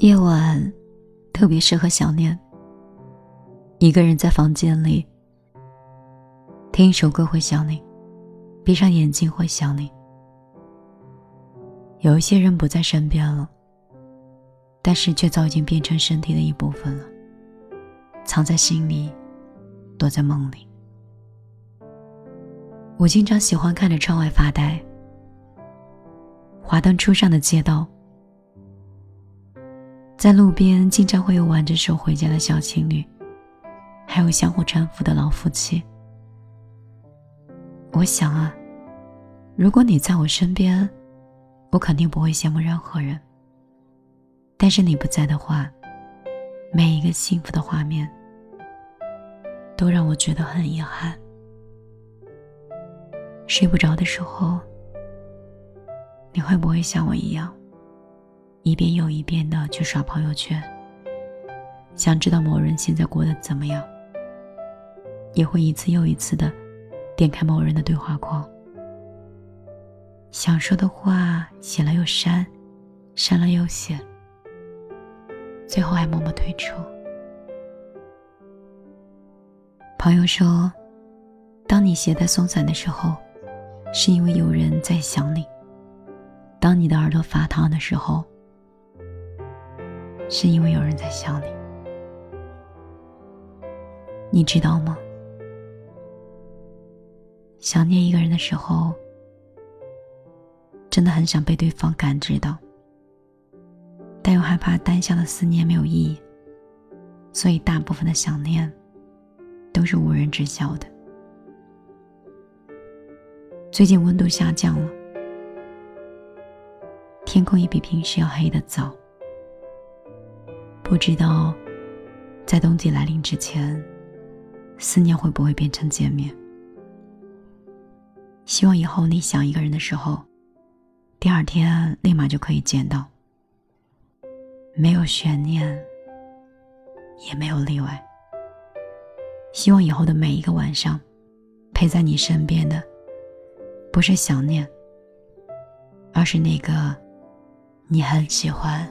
夜晚特别适合想念。一个人在房间里听一首歌会想你，闭上眼睛会想你。有一些人不在身边了，但是却早已经变成身体的一部分了，藏在心里，躲在梦里。我经常喜欢看着窗外发呆，华灯初上的街道。在路边，经常会有挽着手回家的小情侣，还有相互搀扶的老夫妻。我想啊，如果你在我身边，我肯定不会羡慕任何人。但是你不在的话，每一个幸福的画面，都让我觉得很遗憾。睡不着的时候，你会不会像我一样？一遍又一遍的去刷朋友圈，想知道某人现在过得怎么样，也会一次又一次的点开某人的对话框，想说的话写了又删，删了又写，最后还默默退出。朋友说，当你携带松散的时候，是因为有人在想你；当你的耳朵发烫的时候，是因为有人在想你，你知道吗？想念一个人的时候，真的很想被对方感知到，但又害怕单向的思念没有意义，所以大部分的想念都是无人知晓的。最近温度下降了，天空也比平时要黑的早。不知道，在冬季来临之前，思念会不会变成见面？希望以后你想一个人的时候，第二天立马就可以见到，没有悬念，也没有例外。希望以后的每一个晚上，陪在你身边的，不是想念，而是那个你很喜欢。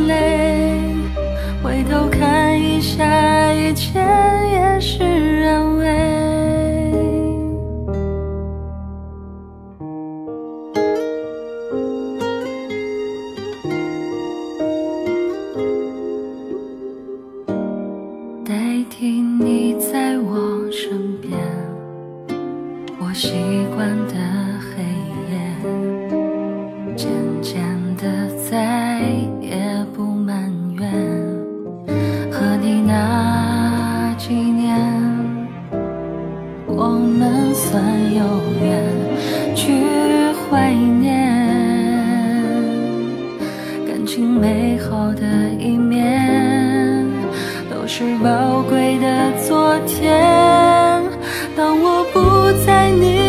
算有缘去怀念感情美好的一面都是宝贵的昨天。当我不在你